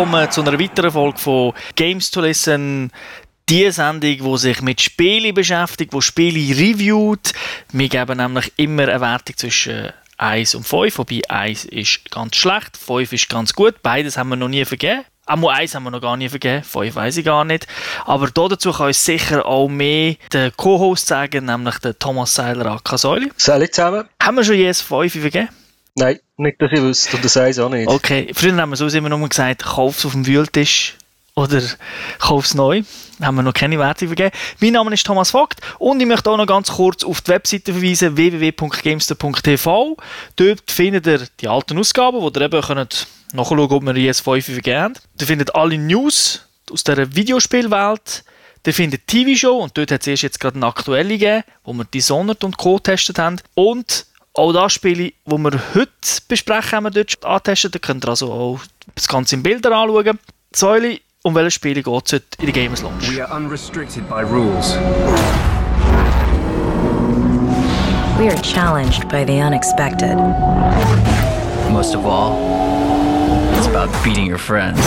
Willkommen zu einer weiteren Folge von Games to Listen. Die Sendung, die sich mit Spielen beschäftigt, die Spiele reviewt. Wir geben nämlich immer eine Wertung zwischen 1 und 5, wobei 1 ist ganz schlecht, 5 ist ganz gut. Beides haben wir noch nie vergeben. Einmal eins haben wir noch gar nie vergeben, fünf weiß ich gar nicht. Aber dazu kann uns sicher auch mehr der Co-Host sagen, nämlich der Thomas Seiler Akasäuli. Salut zusammen. Haben wir schon jedes fünf vergeben? Nein, nicht, dass ich wüsste, und das eins auch nicht. Okay, früher haben wir so immer nur gesagt, kauf es auf dem Wühltisch oder kauf es neu. Haben wir noch keine Werte vergeben. Mein Name ist Thomas Vogt und ich möchte auch noch ganz kurz auf die Webseite verweisen, www.gamester.tv. Dort findet ihr die alten Ausgaben, wo ihr eben könnt nachschauen ob wir ES5 vergeben haben. Ihr findet alle News aus dieser Videospielwelt. Ihr findet TV-Show und dort hat es erst jetzt gerade eine aktuelle gegeben, wo wir Dishonored und Co. getestet haben. Und auch das Spiel, die wir heute besprechen, haben wir dort angetestet. Da könnt ihr also auch das Ganze in Bildern anschauen. Säule, um welche Spiele geht es heute in der Gamers Lounge? We are unrestricted by rules. We are challenged by the unexpected. Most of all, it's about beating your friends.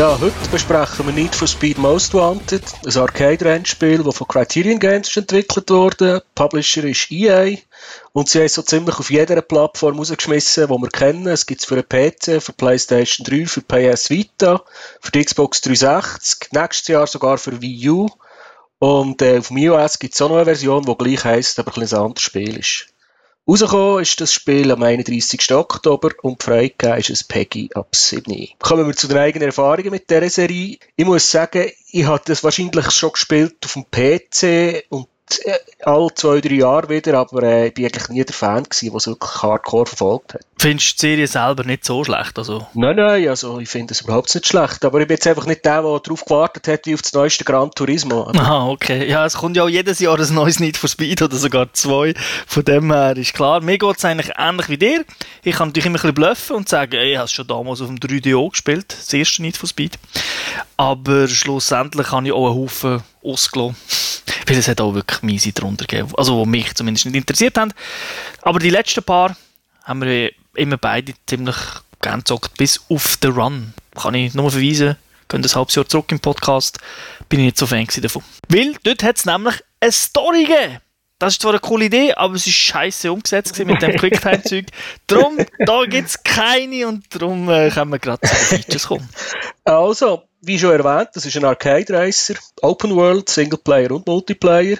Ja, heute besprechen wir Need for Speed Most Wanted, ein Arcade-Rennspiel, das von Criterion Games entwickelt wurde. Publisher ist EA und sie haben so ziemlich auf jeder Plattform rausgeschmissen, die wir kennen. Es gibt es für den PC, für PlayStation 3, für PS Vita, für die Xbox 360, nächstes Jahr sogar für Wii U. Und äh, auf dem iOS gibt es auch noch eine Version, die gleich heisst, aber ein, ein anderes Spiel ist. Rausgekommen ist das Spiel am 31. Oktober und freigegeben ist es Peggy ab 7. Kommen wir zu den eigenen Erfahrungen mit dieser Serie. Ich muss sagen, ich habe das wahrscheinlich schon gespielt auf dem PC und äh, alle zwei, drei Jahre wieder, aber äh, ich bin eigentlich nie der Fan gewesen, der es wirklich hardcore verfolgt hat. Findest du die Serie selber nicht so schlecht? Also? Nein, nein, also ich finde es überhaupt nicht schlecht, aber ich bin jetzt einfach nicht der, der darauf gewartet hat, wie auf das neueste Gran Turismo. Ah, okay. Ja, es kommt ja auch jedes Jahr ein neues Need for Speed oder sogar zwei. Von dem her ist klar, mir geht es eigentlich ähnlich wie dir. Ich kann natürlich immer ein bisschen bluffen und sagen, ey, ich habe es schon damals auf dem 3DO gespielt, das erste Need for Speed. Aber schlussendlich habe ich auch einen Haufen ausgelassen. Weil es hat auch wirklich miese drunter gegeben. Also, die mich zumindest nicht interessiert haben. Aber die letzten paar haben wir immer beide ziemlich gern gezockt. Bis auf The Run. Kann ich nur verweisen. Gehen ein halbes Jahr zurück im Podcast. Bin ich nicht so Fan davon. Weil dort hat es nämlich eine Story gegeben. Das ist zwar eine coole Idee, aber es ist scheiße umgesetzt mit dem Quicktime-Zeug. Darum, da gibt es keine und darum äh, können wir gerade zu den Features kommen. Also, wie schon erwähnt, das ist ein Arcade-Racer, Open World, Singleplayer und Multiplayer.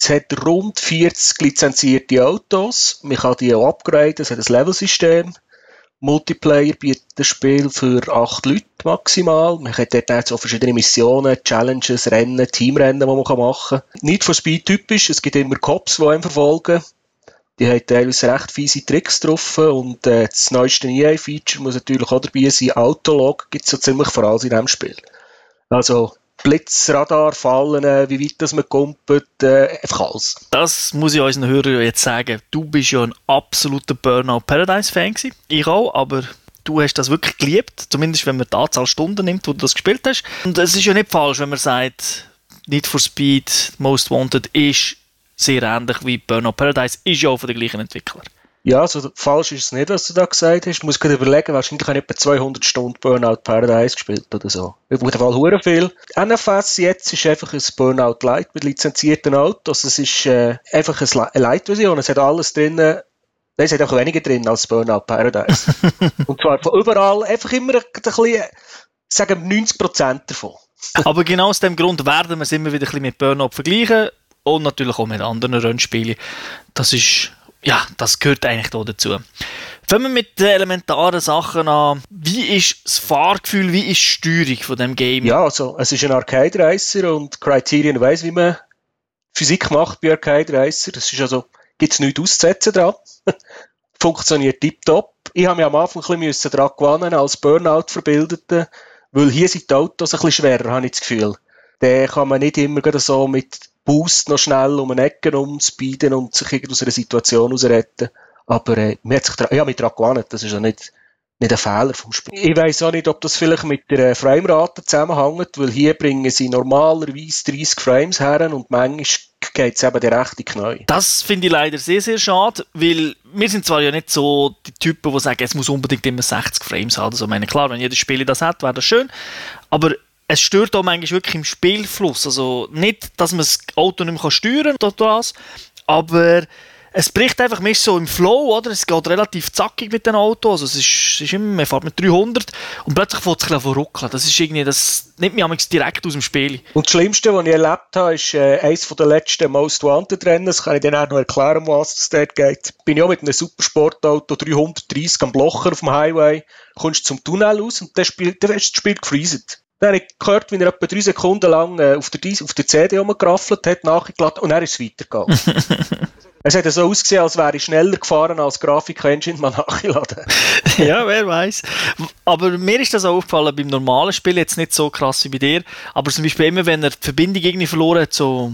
Es hat rund 40 lizenzierte Autos. Man kann die auch upgraden, es hat ein Level-System. Multiplayer bietet das Spiel für 8 Leute maximal. Man hat dort auch verschiedene Missionen, Challenges, Rennen, Teamrennen, die man machen kann. Nicht von Speed typisch, es gibt immer Cops, die einen verfolgen. Die haben teilweise recht fiese Tricks drauf und äh, das neueste EA-Feature muss natürlich auch dabei sein. Autolog gibt es so ziemlich vor allem in diesem Spiel. Also Blitz, Radar, Fallen, äh, wie weit das man kumpelt, äh, einfach alles. Das muss ich unseren Hörern jetzt sagen. Du bist ja ein absoluter Burnout Paradise-Fan. Ich auch, aber du hast das wirklich geliebt. Zumindest wenn man die Anzahl Stunden nimmt, wo du das gespielt hast. Und es ist ja nicht falsch, wenn man sagt, Need for Speed, Most Wanted ist sehr ähnlich wie Burnout Paradise, ist ja auch von den gleichen Entwicklern. Ja, also falsch ist es nicht, was du da gesagt hast. Ich muss gerade überlegen, wahrscheinlich habe ich etwa 200 Stunden Burnout Paradise gespielt oder so. Auf jeden Fall hure viel. NFS jetzt ist einfach ein Burnout Light mit lizenzierten Autos. Es ist äh, einfach eine Light-Version. Es hat alles drin. Nein, es hat auch weniger drin als Burnout Paradise. Und zwar von überall einfach immer ein bisschen, sagen wir 90% davon. Aber genau aus dem Grund werden wir es immer wieder ein bisschen mit Burnout vergleichen und natürlich auch mit anderen Rennspielen. Das ist ja, das gehört eigentlich da dazu. Fangen wir mit den elementaren Sachen an. Wie ist das Fahrgefühl, wie ist die Steuerung von dem Game? Ja, also es ist ein Arcade Racer und Criterion weiss, wie man Physik macht bei Arcade Racer. Das ist also, gibt es nichts auszusetzen dran. Funktioniert tiptop. Ich habe mich am Anfang ein bisschen daran gewöhnen als Burnout-Verbildete, weil hier sind die Autos ein bisschen schwerer, habe ich das Gefühl. Den kann man nicht immer so mit Boost noch schnell um eine Ecke umspeeden und sich aus einer Situation herausretten. Aber äh, mir hat sich ja, mit daran gewohnt, das ist ja nicht, nicht ein Fehler vom Spiel. Ich weiss auch nicht, ob das vielleicht mit der äh, Framerate zusammenhängt, weil hier bringen sie normalerweise 30 Frames her und manchmal geht es eben der rechte Knie. Das finde ich leider sehr, sehr schade, weil wir sind zwar ja nicht so die Typen, die sagen, es muss unbedingt immer 60 Frames haben. Also, ich meine, klar, wenn jedes Spiel das hat, wäre das schön. Aber es stört auch manchmal wirklich im Spielfluss. Also nicht, dass man das Auto nicht mehr steuern kann, was, aber es bricht einfach mehr so im Flow, oder? Es geht relativ zackig mit dem Auto. Also es ist, ist immer, man fährt mit 300 und plötzlich fängt es ein bisschen ruckeln. Das ist irgendwie, das nimmt mich manchmal direkt aus dem Spiel. Und das Schlimmste, was ich erlebt habe, ist äh, eines der letzten Most Wanted Rennen. Das kann ich dann auch noch erklären, was es dort geht. Bin ich auch mit einem Supersportauto 330 am Blocher auf dem Highway, kommst zum Tunnel aus und dann spielt, dann ist das Spiel gefreezet. Dann habe ich gehört, wie er etwa drei Sekunden lang äh, auf, der, auf der CD rumgeraffelt hat, nachgeladen und dann ist es weitergegangen. es hat so ausgesehen, als wäre ich schneller gefahren als Grafik-Engine mal nachgeladen. ja, wer weiß. Aber mir ist das auch aufgefallen beim normalen Spiel, jetzt nicht so krass wie bei dir, aber zum Beispiel immer, wenn er die Verbindung irgendwie verloren hat so,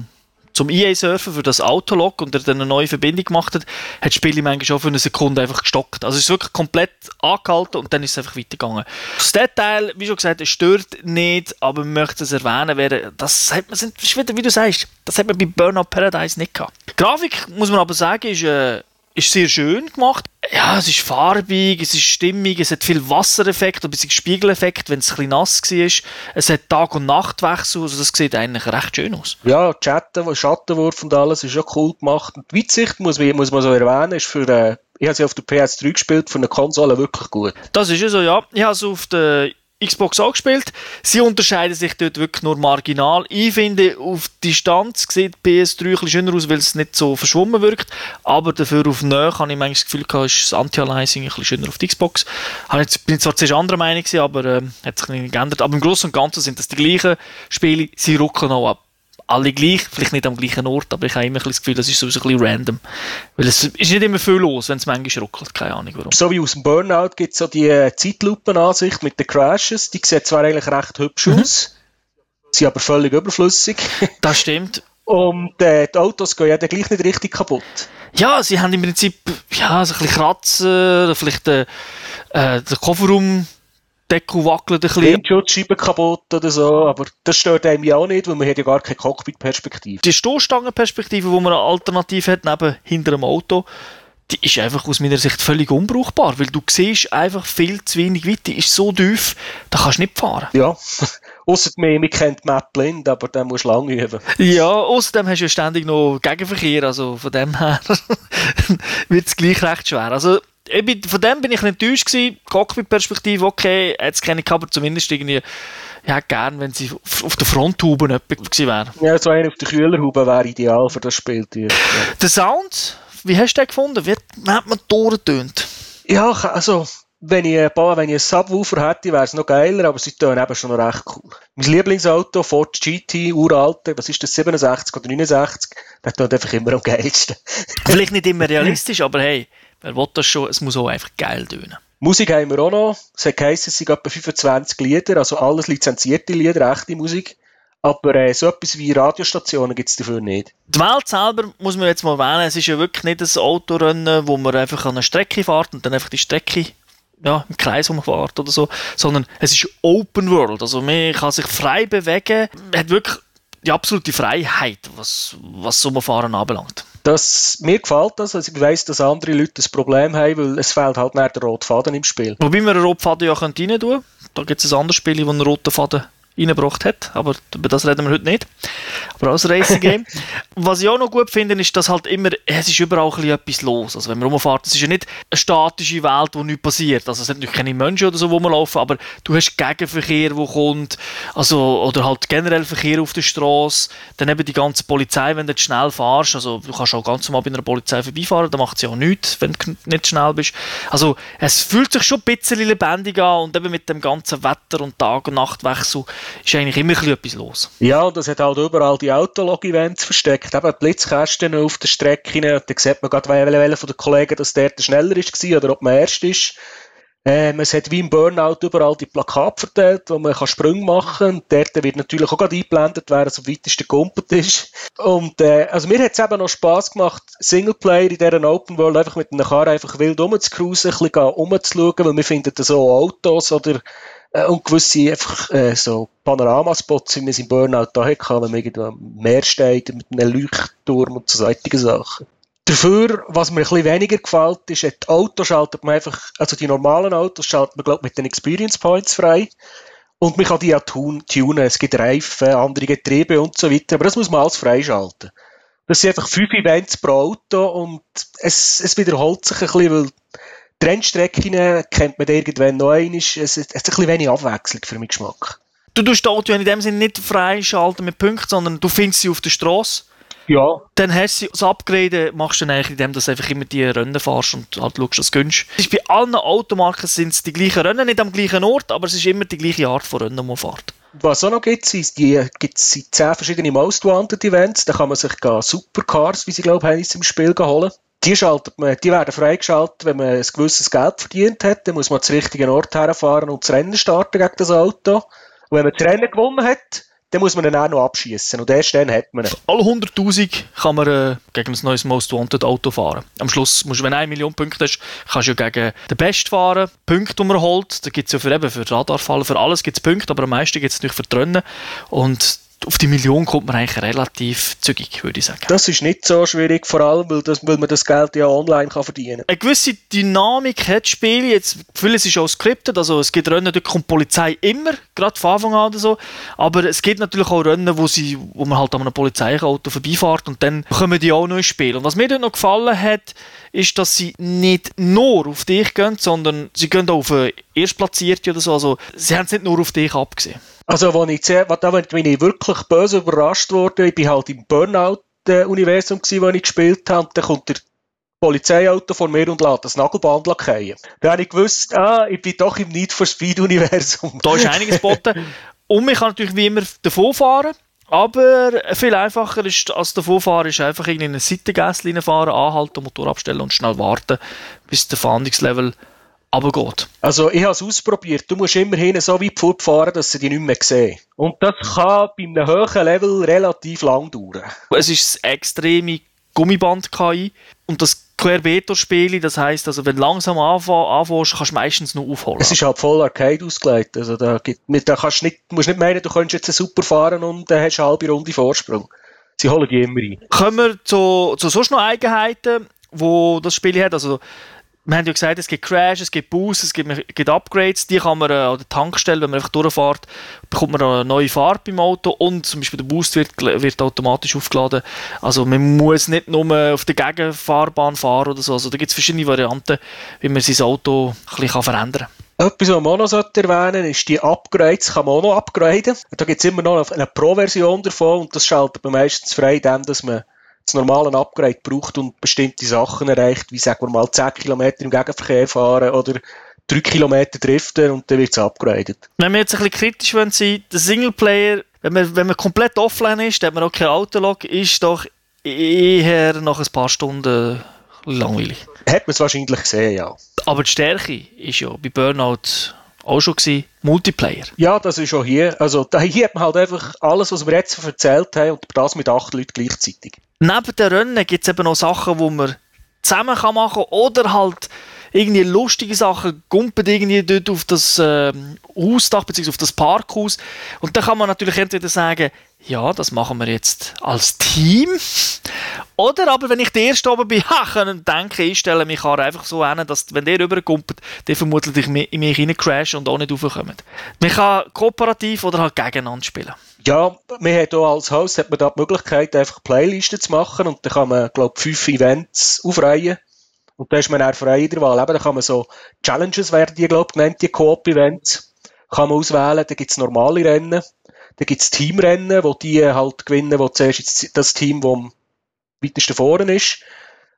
zum EA-Surfen für das Autolog und er dann eine neue Verbindung gemacht hat, hat das Spiel manchmal schon für eine Sekunde einfach gestockt. Also es ist wirklich komplett angehalten und dann ist es einfach weitergegangen. Das Detail, wie schon gesagt, es stört nicht, aber man möchte es erwähnen, wäre, das hat man, ist wieder, wie du sagst, das hat man bei Burnout Paradise nicht gehabt. Die Grafik, muss man aber sagen, ist, äh, ist sehr schön gemacht. Ja, es ist farbig, es ist stimmig, es hat viel Wassereffekt, ein bisschen Spiegeleffekt, wenn es ein bisschen nass war. Es hat Tag- und Nachtwechsel, also das sieht eigentlich recht schön aus. Ja, Chatten, Schattenwurf und alles ist schon cool gemacht. Und die Weitsicht, muss, man- muss man so erwähnen, ist für, äh, ich habe sie auf der PS3 gespielt, für eine Konsole wirklich gut. Das ist ja so, ja. Ich habe es auf der Xbox auch gespielt. Sie unterscheiden sich dort wirklich nur marginal. Ich finde, auf Distanz sieht die PS3 ein bisschen schöner aus, weil es nicht so verschwommen wirkt. Aber dafür auf Nähe habe ich manchmal das Gefühl gehabt, ist das Anti-Aliasing ein bisschen schöner auf der Xbox. Jetzt, bin zwar zuerst anderer Meinung aber ähm, hat sich nicht geändert. Aber im Großen und Ganzen sind das die gleichen Spiele. Sie rucken auch ab. Alle gleich, vielleicht nicht am gleichen Ort, aber ich habe immer das Gefühl, das ist sowieso ein bisschen random. Weil es ist nicht immer viel los, wenn es manchmal ruckelt. Keine Ahnung warum. So wie aus dem Burnout gibt es so die äh, Zeitlupenansicht mit den Crashes. Die sieht zwar eigentlich recht hübsch aus, sind aber völlig überflüssig. Das stimmt. Und äh, die Autos gehen ja dann gleich nicht richtig kaputt. Ja, sie haben im Prinzip ja, so ein bisschen Kratzen, vielleicht äh, äh, der Kofferraumdeckel wackelt ein bisschen. Windschutzscheiben kaputt oder so, aber das stört einem ja auch nicht, weil man hat ja gar keine Cockpit-Perspektive. Die Stoßstangenperspektive, die man eine Alternative hat, neben hinter dem Auto, die ist einfach aus meiner Sicht völlig unbrauchbar, weil du siehst einfach viel zu wenig weit. Die ist so tief, da kannst du nicht fahren. Ja, ausser mir, mir kennt Map blind, aber dann musst du lange üben. Ja, außerdem hast du ja ständig noch Gegenverkehr, also von dem her wird es gleich recht schwer. Also ich von dem bin ich enttäuscht gewesen. Cockpit-Perspektive, okay, jetzt kenne ich aber zumindest irgendwie, ja, gern, wenn sie auf, auf der Fronttube etwa gewesen wäre. Ja, so einer auf der Kühlerhaube wäre ideal für das Spieltier. Ja. Der Sound, wie hast du den gefunden? Wie hat man Tore tönt? Ja, also, wenn ich, ein paar- wenn ich einen Subwoofer hätte, wäre es noch geiler, aber sie tun eben schon noch recht cool. Mein Lieblingsauto, Ford GT, uralter, was ist das, 67 oder 69, der tut einfach immer am geilsten. Vielleicht nicht immer realistisch, aber hey, wer will das schon? Es muss auch einfach geil tönen. Musik haben wir auch noch. Es hat geheißen, es sind etwa 25 Lieder, also alles lizenzierte Lieder, echte Musik. Aber äh, so etwas wie Radiostationen gibt es dafür nicht. Die Welt selber muss man jetzt mal erwähnen, es ist ja wirklich nicht ein Autorennen, wo man einfach an eine Strecke fährt und dann einfach die Strecke ja, im Kreis rumfährt oder so, sondern es ist Open World, also man kann sich frei bewegen, man hat wirklich die absolute Freiheit, was, was so ein Fahren anbelangt. Das, mir gefällt das, also ich weiss, dass andere Leute das Problem haben, weil es fehlt halt nicht der rote Faden im Spiel. Wobei man einen roten Faden ja rein tun könnte. Da gibt es ein anderes Spiel, das einen roten Faden reingebracht hat, aber über das reden wir heute nicht. Aber auch ein Racing Game. Was ich auch noch gut finde, ist, dass halt immer, es ist überall ein etwas los. Also wenn man rumfährt, es ist ja nicht eine statische Welt, wo nichts passiert. Also es sind natürlich keine Menschen oder so, wo man laufen, aber du hast Gegenverkehr, wo kommt, also, oder halt generell Verkehr auf der Straße. Dann eben die ganze Polizei, wenn du schnell fährst, also du kannst auch ganz normal bei einer Polizei vorbeifahren, da macht sie auch nichts, wenn du nicht schnell bist. Also es fühlt sich schon ein bisschen lebendig an und eben mit dem ganzen Wetter und Tag- und Nachtwechsel ist eigentlich immer etwas los. Ja, und es hat halt überall die Autolog-Events versteckt. Eben Blitzkästen auf der Strecke. Dann sieht man gerade, welcher von den Kollegen dass der, der schneller ist oder ob man erst ist. Ähm, es hat wie im Burnout überall die Plakate verteilt, wo man kann Sprünge machen kann. Dort wird natürlich auch gerade eingeblendet, wer so weit ist der Kumpel ist. Und, äh, also mir hat es eben noch Spass gemacht, Singleplayer in dieser Open World einfach mit einer Karre einfach wild rumzucruisen, ein bisschen rumzuschauen, weil wir finden so Autos oder und gewisse einfach äh, so Panoramaspots, wie wir es im Burnout da hatten, wenn man irgendwo am steht mit einem Leuchtturm und so solche Sachen. Dafür, was mir ein bisschen weniger gefällt, ist, die Autos schaltet man einfach, also die normalen Autos schaltet man, glaube mit den Experience Points frei. Und man kann die ja tunen. Es gibt Reifen, andere Getriebe und so weiter. Aber das muss man alles freischalten. Das sind einfach fünf Events pro Auto und es, es wiederholt sich ein bisschen, weil die Rennstrecken kennt man irgendwann noch einmal. Es, es hat ein bisschen wenig Abwechslung für meinen Geschmack. Du tust die Auto in dem Sinne nicht freischalten mit Punkten, sondern du findest sie auf der Straße. Ja. Dann hast du das Upgraden, machst du dann eigentlich indem du einfach immer die Rennen fährst und halt schaust, dass du gönnst. Bei allen Automarken sind es die gleichen Rennen, nicht am gleichen Ort, aber es ist immer die gleiche Art von Rennen, die man fährt. Was auch noch gibt, ist, die gibt es zehn verschiedene Most Wanted Events. Da kann man sich Supercars, wie sie glaube ich, im Spiel holen. Die, schaltet man, die werden freigeschaltet, wenn man ein gewisses Geld verdient hat. Dann muss man zum richtigen Ort herfahren und das Rennen starten gegen das Auto. Und wenn man das Rennen gewonnen hat, dann muss man ihn auch noch abschießen und erst dann hat man ihn. Alle 100'000 kann man äh, gegen ein neues Most Wanted Auto fahren. Am Schluss, musst, wenn du 1 Million Punkte hast, kannst du ja gegen den Best fahren. Punkte, die man holt, da gibt es ja für, eben, für Radarfallen, für alles gibt es Punkte, aber am meisten gibt es natürlich für die Rennen. Und auf die Million kommt man eigentlich relativ zügig, würde ich sagen. Das ist nicht so schwierig, vor allem, weil, das, weil man das Geld ja online kann verdienen kann. Eine gewisse Dynamik hat das Spiel. Jetzt, vieles ist auch scripted, also es gibt Rennen, da kommt die Polizei immer, gerade von Anfang an oder so. Aber es gibt natürlich auch Rennen, wo, sie, wo man halt an einem Polizeiauto vorbeifährt und dann kommen die auch noch ins Spiel. Und was mir dort noch gefallen hat, ist, dass sie nicht nur auf dich gehen, sondern sie gehen auch auf Erstplatzierte oder so. Also sie haben es nicht nur auf dich abgesehen. Also, als ich, da bin ich wirklich böse überrascht worden. Ich bin halt im Burnout-Universum, wo ich gespielt habe. Dann kommt der Polizeiauto vor mir und lässt das Nagelband lackieren. Dann habe ich gewusst, ah, ich bin doch im Need for Speed-Universum. Da ist einiges geboten. Und man kann natürlich wie immer davon fahren. Aber viel einfacher ist, als davon fahren, ist einfach in eine Seitengässe fahren, anhalten, Motor abstellen und schnell warten, bis der Fahndungslevel aber geht. Also ich habe es ausprobiert. Du musst immerhin so weit fortfahren, dass sie dich nicht mehr sehen. Und das kann bei einem hohen Level relativ lang dauern. Es ist das extreme Gummiband-KI und das Querbeet-Spiel, das heisst, also wenn du langsam anfängst, kannst du meistens noch aufholen. Es ist halt voll Arcade ausgelegt. Also da, gibt, da kannst nicht, musst nicht meinen, du könntest jetzt super fahren und dann hast du eine halbe Runde Vorsprung. Sie holen die immer ein. Kommen wir zu, zu sonst noch Eigenheiten, die das Spiel hat. Also wir haben ja gesagt, es gibt Crash, es gibt Boost, es gibt, gibt Upgrades, die kann man äh, an der Tankstelle, wenn man einfach durchfährt, bekommt man eine neue Farbe im Auto und zum Beispiel der Boost wird, wird automatisch aufgeladen. Also man muss nicht nur auf der Gegenfahrbahn fahren oder so. Also da gibt es verschiedene Varianten, wie man sein Auto ein bisschen verändern kann. Etwas, was man auch noch erwähnen ist, die Upgrades kann man auch noch upgraden. Da gibt es immer noch eine Pro-Version davon und das schaltet man meistens frei, indem dass man das normale Upgrade braucht und bestimmte Sachen erreicht, wie sagen wir mal 10 km im Gegenverkehr fahren oder 3 km driften und dann wird es upgraded. Wenn wir jetzt ein bisschen kritisch wollen sein, der Singleplayer, wenn man, wenn man komplett offline ist, dann hat man auch kein Autolog, ist doch eher nach ein paar Stunden langweilig. Hat man es wahrscheinlich gesehen, ja. Aber die Stärke ist ja bei Burnout auch schon gewesen, Multiplayer. Ja, das ist auch hier. Also da, hier hat man halt einfach alles, was wir jetzt erzählt haben und das mit acht Leuten gleichzeitig. Neben den Rennen gibt es eben noch Sachen, die man zusammen machen kann oder halt irgendwie lustige Sachen, gumpet irgendwie dort auf das äh, Hausdach bzw. auf das Parkhaus und dann kann man natürlich entweder sagen, ja, das machen wir jetzt als Team. Oder aber, wenn ich der Erste oben bin, ha, können denken, ich stelle mich einfach so hin, dass, wenn der rüberkommt, der vermutlich in mich rein crasht und auch nicht raufkommt. Man kann kooperativ oder halt gegeneinander spielen. Ja, man hat auch als Host hat man da die Möglichkeit, einfach Playlisten zu machen und dann kann man, glaube ich, fünf Events aufreihen. Und dann ist man auch frei in der Wahl. Eben, da kann man so Challenges werden die, glaube ich, genannt, die Coop-Events. Kann man auswählen. Da gibt es normale Rennen. Da gibt es Teamrennen, wo die halt gewinnen, wo zuerst das Team, das am weitesten vorne ist.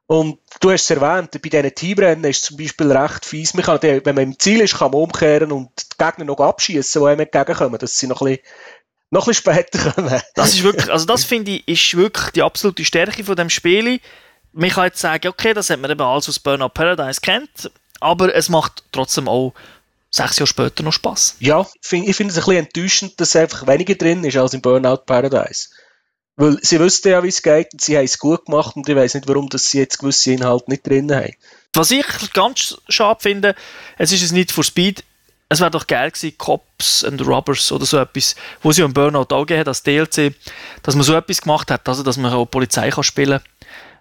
Und du hast es erwähnt, bei diesen Teamrennen ist es zum Beispiel recht fies. Man kann, wenn man im Ziel ist, kann man umkehren und die Gegner noch abschießen, die einem entgegenkommen, dass sie noch ein bisschen noch ein bisschen später kommen. Das ist wirklich, also das finde ich, ist wirklich die absolute Stärke von dem Spiel. Man kann jetzt sagen, okay, das hat man eben alles aus Burnout Paradise kennt, aber es macht trotzdem auch sechs Jahre später noch Spaß. Ja, ich finde es ein bisschen enttäuschend, dass einfach weniger drin ist als im Burnout Paradise. Weil sie wüssten ja, wie es geht und sie haben es gut gemacht und ich weiß nicht, warum dass sie jetzt gewisse Inhalte nicht drin haben. Was ich ganz schade finde, es ist es nicht for Speed. Es wäre doch geil gewesen, Cops and Robbers oder so etwas, wo sie im Burnout auch gegeben hat, als DLC, dass man so etwas gemacht hat, also dass man auch Polizei kann spielen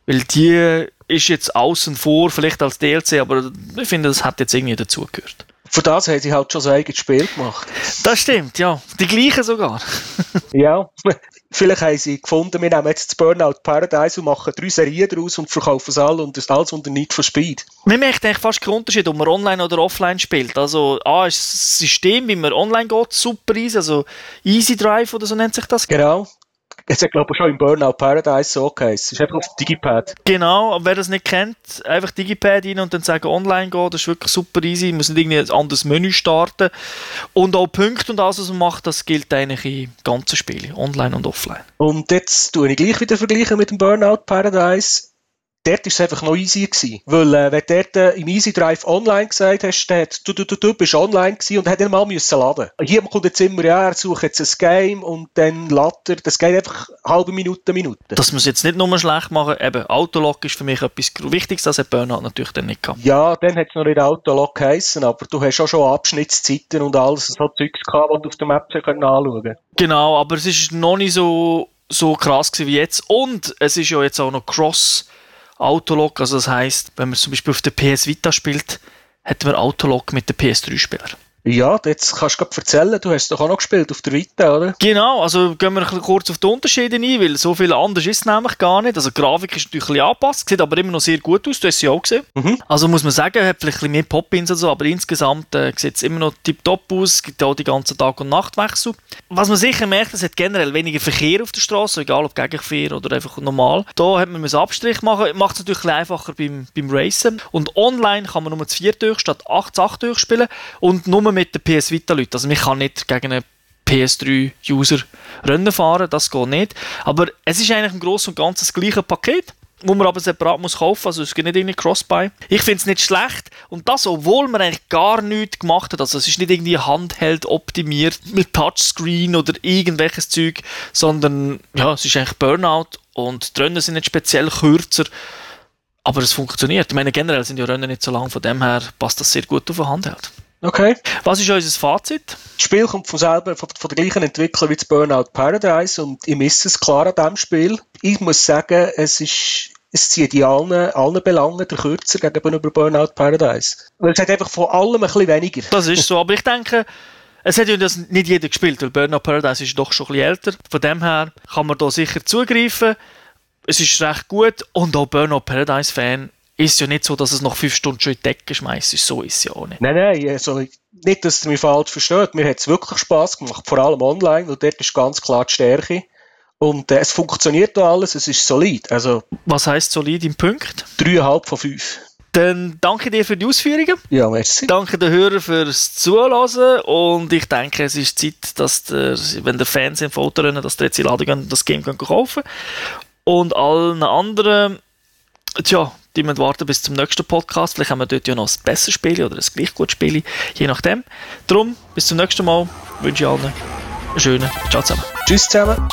Weil die ist jetzt außen vor, vielleicht als DLC, aber ich finde, das hat jetzt irgendwie dazugehört. Für das haben sie halt schon ein eigenes Spiel gemacht. Das stimmt, ja. Die gleichen sogar. ja, vielleicht haben sie gefunden, wir nehmen jetzt das Burnout Paradise und machen drei Serien daraus und verkaufen es alle und das alles unter Need for Speed. Man merkt eigentlich fast keinen Unterschied, ob man online oder offline spielt. Also, A ist das System, wie man online geht, super easy, also Easy Drive oder so nennt sich das. Genau. Es hat, glaube ich, schon im Burnout Paradise so geheißen. Es ist einfach auf Digipad. Genau, aber wer das nicht kennt, einfach Digipad rein und dann sagen, online gehen, das ist wirklich super easy. Man muss nicht irgendwie ein anderes Menü starten. Und auch Punkte und alles, was man macht, das gilt eigentlich in ganzen Spielen, online und offline. Und jetzt tue ich gleich wieder vergleichen mit dem Burnout Paradise dort war es einfach noch easy gewesen. Weil, äh, wenn du dort äh, im Easy Drive online gesagt hast, dann hat, du, du, du, du bist online gewesen und hat dann mal müssen laden. Hier kommt jetzt immer, ja, er sucht jetzt ein Game und dann lädt er. Das geht einfach halbe Minute, Minute. Das muss jetzt nicht nur schlecht machen. Eben, Autolog ist für mich etwas Wichtiges, das hat Burnout natürlich dann nicht gehabt. Ja, dann hat es noch nicht Autolog geheissen, aber du hast auch schon Abschnittszeiten und alles so Zeugs gehabt, was du auf der Map anschauen können. Genau, aber es ist noch nicht so, so krass wie jetzt. Und es ist ja jetzt auch noch Cross- Autolog. Also das heißt, wenn man zum Beispiel auf der PS Vita spielt, hat man Autolog mit den PS3-Spielern. Ja, jetzt kannst du gerade erzählen, du hast doch auch noch gespielt auf der Vita, oder? Genau, also gehen wir ein kurz auf die Unterschiede ein, weil so viel anders ist es nämlich gar nicht. Also die Grafik ist natürlich ein bisschen angepasst, sieht aber immer noch sehr gut aus, du hast sie auch gesehen. Mhm. Also muss man sagen, hat vielleicht ein bisschen mehr Pop-Ins und so, aber insgesamt äh, sieht es immer noch tiptop aus, es gibt auch die ganzen Tag- und Nachtwechsel. Was man sicher merkt, es hat generell weniger Verkehr auf der Straße, egal ob Gegenverkehr oder einfach normal. Da hat man einen Abstrich machen, macht es natürlich einfacher beim, beim Racen. Und online kann man nur zu vier durch statt acht zu acht durchspielen und nur mit den PS Vita-Leuten. Also man kann nicht gegen einen PS3-User Rennen fahren, das geht nicht. Aber es ist eigentlich im Großen und Ganzen das gleiche Paket wo man aber separat muss kaufen, also es gibt nicht irgendwie Cross-Buy. Ich finde es nicht schlecht und das, obwohl man eigentlich gar nichts gemacht hat, also es ist nicht irgendwie Handheld optimiert mit Touchscreen oder irgendwelches Zeug, sondern ja, es ist eigentlich Burnout und die Rennen sind nicht speziell kürzer, aber es funktioniert. Ich meine, generell sind die Rennen nicht so lang, von dem her passt das sehr gut auf den Handheld. Okay. Was ist unser Fazit? Das Spiel kommt von selber, von, von der gleichen Entwickler wie das Burnout Paradise und ich misse es klar an diesem Spiel. Ich muss sagen, es ist, es zieht in allen, allen Belangen der Kürzer gegenüber Burnout Paradise. Weil es hat einfach von allem ein bisschen weniger. Das ist so, aber ich denke, es hat ja das nicht jeder gespielt, weil Burnout Paradise ist doch schon ein bisschen älter. Von dem her kann man da sicher zugreifen. Es ist recht gut und auch Burnout Paradise Fan ist ja nicht so, dass es nach fünf Stunden schon in die Decke schmeißt. So ist es ja auch nicht. Nein, nein, also nicht, dass ihr mich falsch versteht. Mir hat es wirklich Spass gemacht, vor allem online, weil dort ist ganz klar die Stärke. Und äh, es funktioniert da alles, es ist solid. Also, Was heisst solid im Punkt? 3,5 von 5. Dann danke dir für die Ausführungen. Ja, merci. Danke den Hörern fürs Zuhören und ich denke, es ist Zeit, dass der, wenn der Fans im Foto rennen, dass der jetzt die Ladung das Game kaufen Und allen anderen, tja, die müssen warten bis zum nächsten Podcast. Vielleicht haben wir dort ja noch ein besseres Spiel oder ein gleich gutes Spiel, je nachdem. Darum, bis zum nächsten Mal. Wünsche ich allen einen schönen Ciao zusammen. Tschüss zusammen.